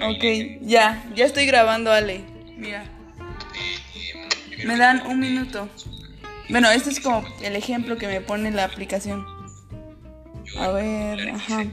Ok, ya, ya estoy grabando, Ale. Mira. Me dan un minuto. Bueno, este es como el ejemplo que me pone la aplicación. A ver, ajá.